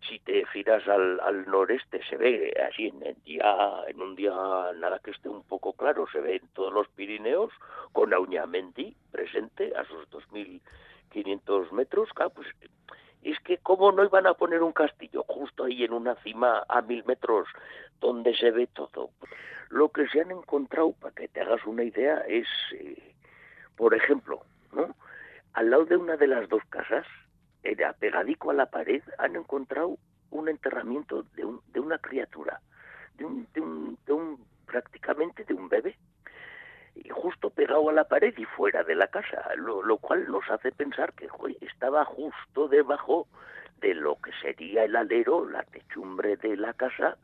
si te giras al, al noreste se ve así en, el día en un día nada que esté un poco claro se ven todos los Pirineos con Auñamendi presente a sus 2.500 metros claro, pues es que cómo no iban a poner un castillo justo ahí en una cima a mil metros donde se ve todo. Lo que se han encontrado para que te hagas una idea es eh, por ejemplo al lado de una de las dos casas era pegadico a la pared, han encontrado un enterramiento de, un, de una criatura, de un, de, un, de un, prácticamente de un bebé, y justo pegado a la pared y fuera de la casa, lo, cual nos hace pensar que estaba justo debajo de lo que sería el alero, la techumbre de la casa,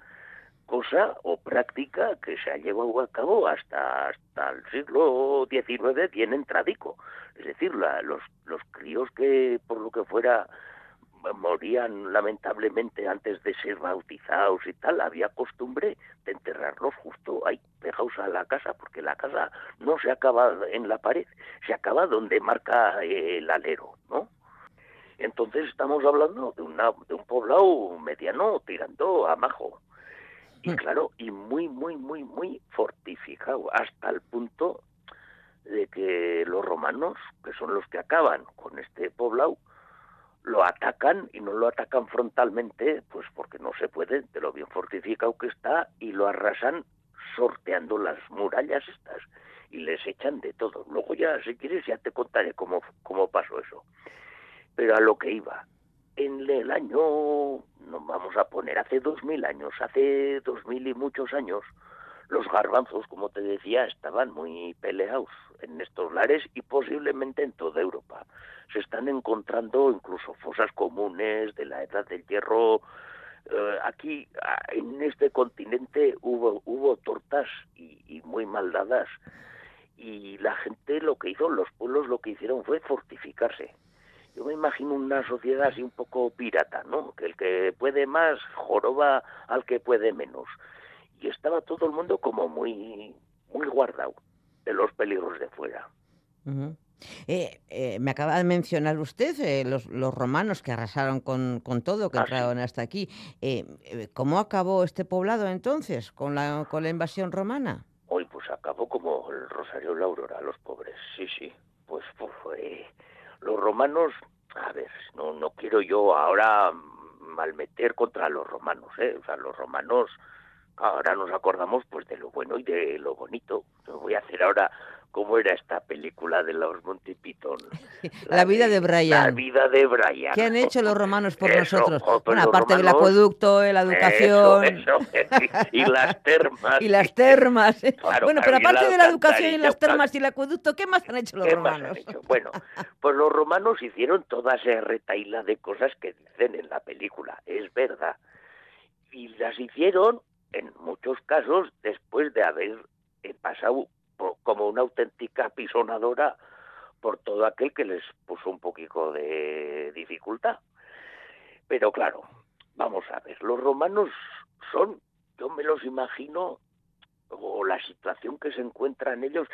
cosa o práctica que se ha llevado a cabo hasta, hasta el siglo XIX bien entradico. Es decir, la, los, los críos que por lo que fuera morían lamentablemente antes de ser bautizados y tal, había costumbre de enterrarlos justo ahí, pegados a la casa, porque la casa no se acaba en la pared, se acaba donde marca el alero, ¿no? Entonces estamos hablando de, una, de un poblado mediano tirando a majo. Y claro, y muy, muy, muy, muy fortificado, hasta el punto de que los romanos, que son los que acaban con este poblado, lo atacan y no lo atacan frontalmente, pues porque no se puede, de lo bien fortificado que está, y lo arrasan sorteando las murallas estas y les echan de todo. Luego ya, si quieres, ya te contaré cómo, cómo pasó eso. Pero a lo que iba, en el año, nos vamos a poner, hace dos mil años, hace dos mil y muchos años, los garbanzos, como te decía, estaban muy peleados en estos lares y posiblemente en toda Europa. Se están encontrando incluso fosas comunes de la edad del hierro. Eh, aquí, en este continente, hubo, hubo tortas y, y muy mal dadas. Y la gente lo que hizo, los pueblos lo que hicieron fue fortificarse yo me imagino una sociedad así un poco pirata, ¿no? Que el que puede más joroba al que puede menos. Y estaba todo el mundo como muy, muy guardado de los peligros de fuera. Eh, eh, me acaba de mencionar usted eh, los, los, romanos que arrasaron con, con todo, que ah, entraron hasta aquí. ¿Cómo acabó este poblado entonces con la, con la invasión romana? Hoy pues acabó como el Rosario la Aurora, los pobres, sí, sí. Pues, pues fue los romanos, a ver, no, no quiero yo ahora malmeter contra los romanos, ¿eh? O sea, los romanos, ahora nos acordamos pues de lo bueno y de lo bonito. voy a hacer ahora cómo era esta película de los Monty Python. La, vida de Brian. La vida de Brian. ¿Qué han hecho los romanos por nosotros? bueno, aparte del acueducto, la educación. Eso, y, las termas. y las termas. bueno, pero aparte de la educación y las termas y el acueducto, ¿qué más han hecho los romanos? Bueno, pues los romanos hicieron toda esa retaila de cosas que dicen en la película, es verdad. Y las hicieron, en muchos casos, después de haber eh, pasado como una auténtica pisonadora por todo aquel que les puso un poquito de dificultad. Pero claro, vamos a ver, los romanos son, yo me los imagino, o la situación que se encuentra en ellos,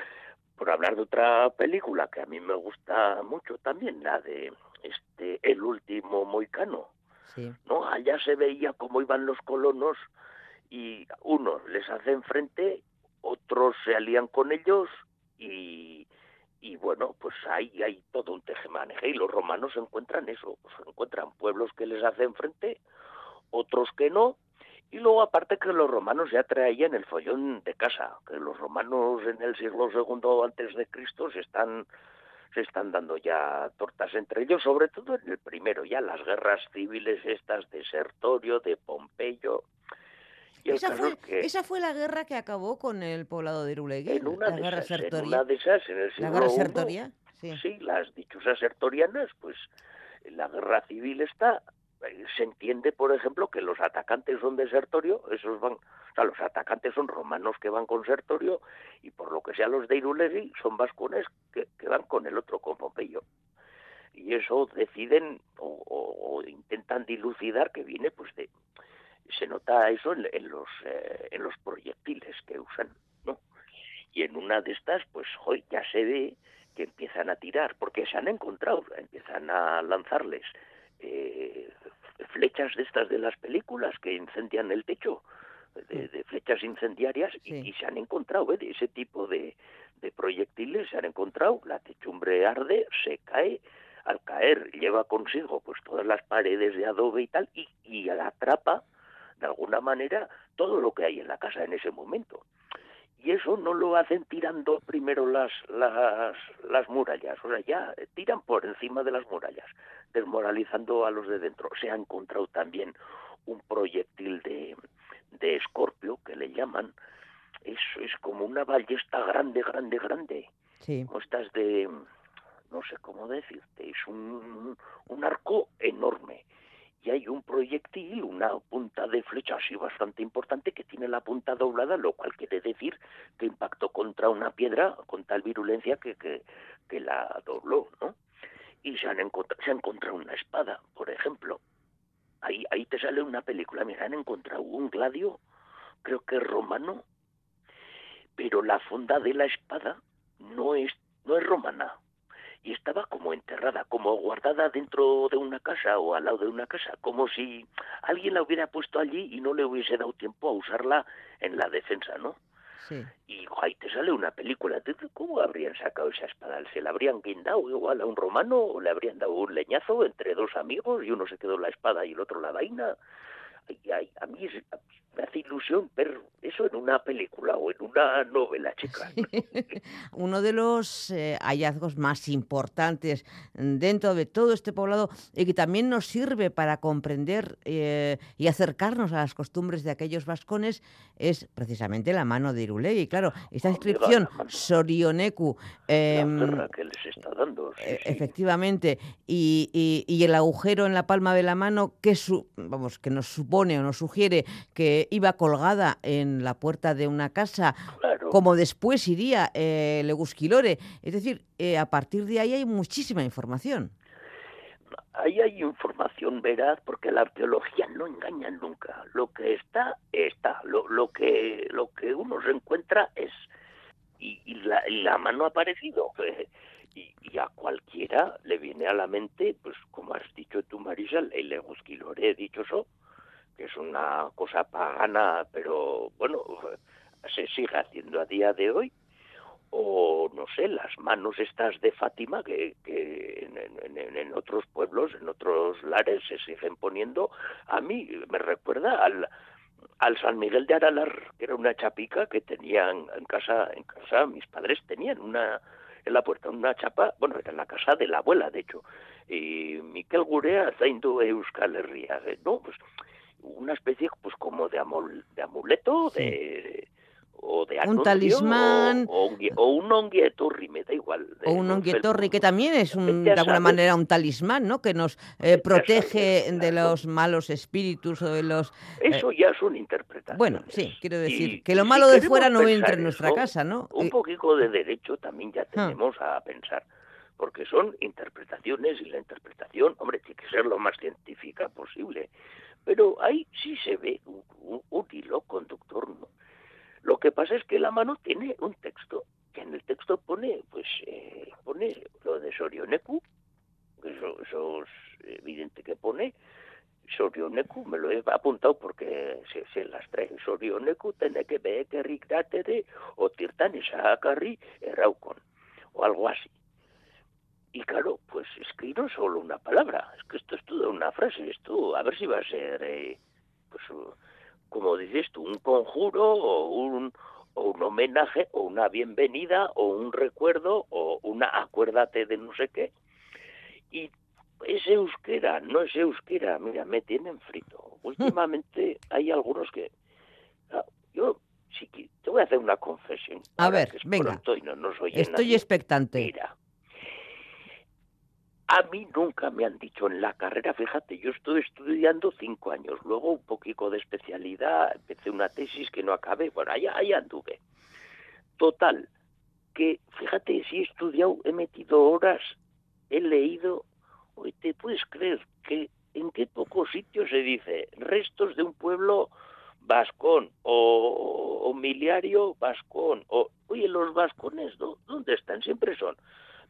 por hablar de otra película que a mí me gusta mucho también, la de este El último moicano. ¿No? Allá se veía cómo iban los colonos y unos les hacen frente otros se alían con ellos y, y bueno, pues ahí hay todo un tejemaneje y los romanos encuentran eso, se encuentran pueblos que les hacen frente, otros que no, y luego aparte que los romanos ya traían el follón de casa, que los romanos en el siglo segundo antes de Cristo se están se están dando ya tortas entre ellos, sobre todo en el primero, ya las guerras civiles estas de Sertorio, de Pompeyo. Esa fue, que esa fue la guerra que acabó con el poblado de Irulegui, en una, la de guerra esas, en una de esas, en el La siglo guerra I, sertoria, sí. sí, las dichosas sertorianas, pues la guerra civil está, eh, se entiende, por ejemplo, que los atacantes son de Sertorio, esos van, o sea, los atacantes son romanos que van con Sertorio, y por lo que sea los de Irulegui son vascones que, que van con el otro, con Pompeyo. Y eso deciden o, o- o intentan dilucidar que viene pues de se nota eso en, en los eh, en los proyectiles que usan no y en una de estas pues hoy ya se ve que empiezan a tirar porque se han encontrado empiezan a lanzarles eh, flechas de estas de las películas que incendian el techo de, de flechas incendiarias y, y se han encontrado ¿eh? de ese tipo de, de proyectiles se han encontrado la techumbre arde se cae al caer lleva consigo pues todas las paredes de adobe y tal y, y atrapa de alguna manera todo lo que hay en la casa en ese momento. Y eso no lo hacen tirando primero las las las murallas. O sea ya tiran por encima de las murallas desmoralizando a los de dentro. Se ha encontrado también un proyectil de de escorpio que le llaman. Eso es como una ballesta grande grande grande. Sí. como estas de no sé cómo decirte, es un, un arco enorme. Y hay un proyectil, una punta de flecha así bastante importante que tiene la punta doblada, lo cual quiere decir que impactó contra una piedra con tal virulencia que, que, que la dobló, ¿no? Y se, han encontrado, se ha encontrado una espada, por ejemplo. Ahí, ahí te sale una película, mira, han encontrado un gladio, creo que romano, pero la funda de la espada no es, no es romana y estaba como enterrada, como guardada dentro de una casa o al lado de una casa, como si alguien la hubiera puesto allí y no le hubiese dado tiempo a usarla en la defensa, ¿no? Sí. Y ahí te sale una película. ¿Tú- tú ¿Cómo habrían sacado esa espada? ¿Se la habrían guindado igual a un romano o le habrían dado un leñazo entre dos amigos y uno se quedó la espada y el otro la vaina? Ay, ay, a mí es- me hace ilusión ver eso en una película o en una novela, chica. Uno de los eh, hallazgos más importantes dentro de todo este poblado y que también nos sirve para comprender eh, y acercarnos a las costumbres de aquellos vascones es precisamente la mano de Irulegui. Claro, esta inscripción Sorioneku, La em, que les está dando. sí, e- sí. efectivamente, y, y- y el agujero en la palma de la mano que, su- vamos, que nos supone o nos sugiere que iba colgada en la puerta de una casa, como después iría eh, Legusquilore. Es decir, eh, a partir de ahí hay muchísima información. Ahí hay información veraz porque la arqueología no engaña nunca. Lo que está, está. Lo, lo que lo que uno se encuentra es. Y, y la, mano ha aparecido. Y, y a cualquiera le viene a la mente, pues como has dicho tú, Marisa, el Legusquilore dichoso, que es una cosa pagana, pero bueno, se sigue haciendo a día de hoy o no sé, las manos estas de Fátima que, que en, en- otros pueblos, en otros lares se siguen poniendo, a mí me recuerda al, al San Miguel de Aralar, que era una chapica que tenían en casa, en casa mis padres tenían una en la puerta una chapa, bueno, era en la casa de la abuela, de hecho, y Miquel Gurea zaindu Euskal Herria, eh, no, pues una especie pues como de, amol- de amuleto, de o de Un anuncio, talismán. o, o un, gui- o un onguieturri, me da igual. de O un onguietorri, que también es un, de alguna manera un talismán, ¿no? Que nos eh, protege de los malos espíritus o de los... eh, Eso ya es interpretación. Bueno, sí, quiero decir, Y- que lo si malo de fuera no entre en nuestra eso, casa, ¿no? Un Eh, poquito de derecho también ya Ah. tenemos a pensar, porque son interpretaciones y la interpretación, hombre, tiene que ser lo más científica posible, pero ahí sí se ve un, un- un hilo conductor, ¿no? Lo que pasa es que la mano tiene un texto, que en el texto pone, pues, eh, pone lo de Sorioneku, que eso, es evidente que pone, Sorioneku, me lo he apuntado porque se, se las trae. Sorioneku tiene que ver que rictatere o tirtan esakarri erraukon, o algo así. Y claro, pues es que no es solo una palabra, es que esto es toda una frase, esto, a ver si va a ser, eh, pues, uh, como dices tú, un conjuro o un, o un homenaje, o una bienvenida, o un recuerdo, o una acuérdate de no sé qué. Y es euskera, no es euskera, mira, me tienen frito. Últimamente hay algunos que... ah, Yo, sí que te voy a hacer una confesión. A ver, venga. y no Estoy nadie. expectante. Mira, a mí nunca me han dicho en la carrera, fíjate, yo estuve estudiando cinco años, luego un poquito de especialidad, empecé una tesis que no acabé, bueno, allá, ahí anduve. Total, que fíjate, si he estudiado, he metido horas, he leído, hoy te puedes creer que en qué pocos sitios se dice restos de un pueblo vascón o, o miliario vascón, o, oye, los vascones. ¿dónde están? Siempre son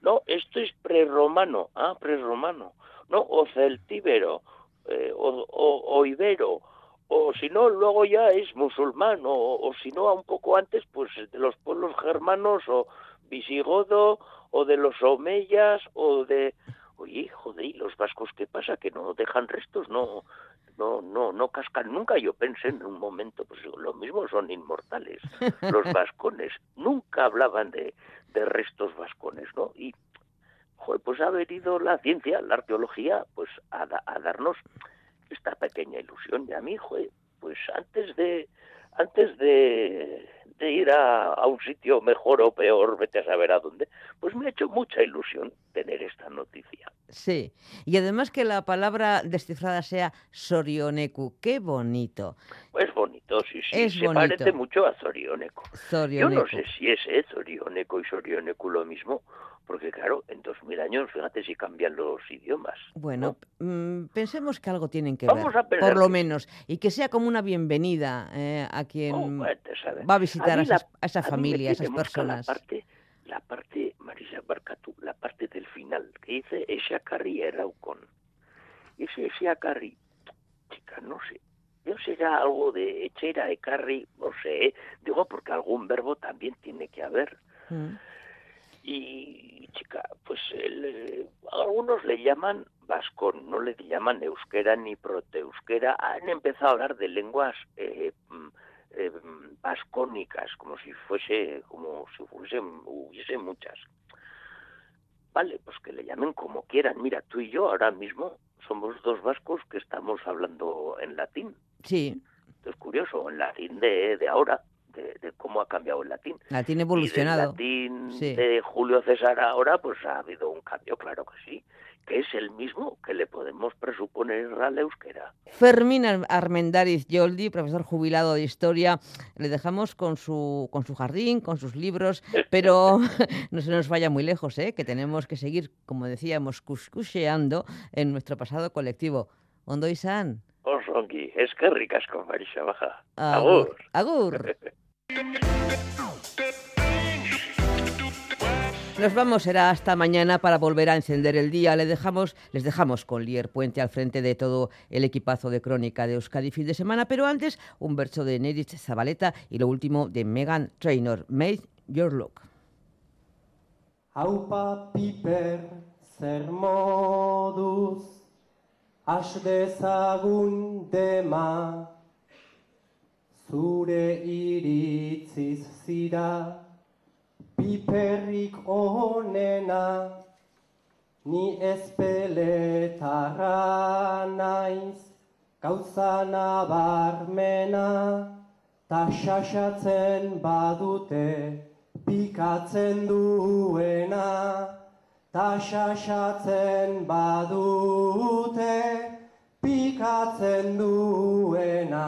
no, esto es prerromano, ah, prerromano, no, o celtíbero, eh, o, o, o ibero, o si no, luego ya es musulmán, o, o si no, un poco antes, pues de los pueblos germanos, o visigodo, o de los omeyas, o de... Oye, joder, ¿y los vascos qué pasa? Que no dejan restos, no, no, no, no cascan nunca. Yo pensé en un momento, pues lo mismo son inmortales. Los vascones nunca hablaban de, restos vascones, ¿no? Y, pues ha venido la ciencia, la arqueología, pues a, da- a darnos esta pequeña ilusión. Y a mí, pues antes de, antes de, de ir a, a un sitio mejor o peor, vete a saber a dónde, pues me ha hecho mucha ilusión tener esta noticia. Sí. Y además que la palabra descifrada sea Sorioneku. Qué bonito. Es bonito, sí, sí, Es se bonito. parece mucho a Zorioneco. Yo Zorioneku. no sé si es eh, Zorioneco y Sorionecu lo mismo, porque claro, en 2000 años, fíjate si cambian los idiomas. Bueno, mm, pensemos que algo tienen que Vamos ver, a por lo menos, y que sea como una bienvenida eh, a quien Oh, va a visitar a, mí la- esas- a esas tiene mosca personas. La parte, la parte, Marisa Barcatu, la parte del final, que dice Eshakarri Eraucon. Ese Eshakarri, chica, no sé. Yo será algo de echera, ecarri, no sé, ¿eh? digo porque algún verbo también tiene que haber. Mm. Y, chica, pues el, algunos le llaman vascón, no le llaman euskera ni proteeuskera. Han empezado a hablar de lenguas eh, mm, eh, mm, vascónicas, como si fuese, como si fuese, hubiese muchas. Vale, pues que le llamen como quieran. Mira, tú y yo ahora mismo somos dos vascos que estamos hablando en latín. Sí, Esto es curioso, en latín de, de ahora, de, de cómo ha cambiado el latín. latín Y evolucionado. del latín Sí. de Julio César ahora, pues ha habido un cambio, claro que sí, que es el mismo que le podemos presuponer al euskera. Fermín Ar- Armendáriz Yoldi, profesor jubilado de historia, le dejamos con su, con su jardín, con sus libros, pero no se nos vaya muy lejos, ¿eh? que tenemos que seguir, como decíamos, cuscucheando en nuestro pasado colectivo. Ondo Isan, Osongi, es que ricasco, Marisa Baja. agur. agur. Nos vamos, será hasta mañana para volver a encender el día. Le dejamos, les dejamos con Lier Puente al frente de todo el equipazo de crónica de Euskadi fin de semana, pero antes un verso de Neritz Zabaleta y lo último de Megan Trainor, Made Your Look. Haupa piper zer moduz Zure iritziz zira Piperrik onena Ni ezpeletarra naiz Gauza nabarmena Ta xaxatzen badute pikatzen duena. Ta xaxatzen badute pikatzen duena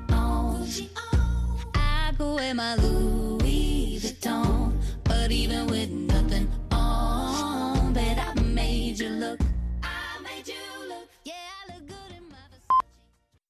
who am I losing?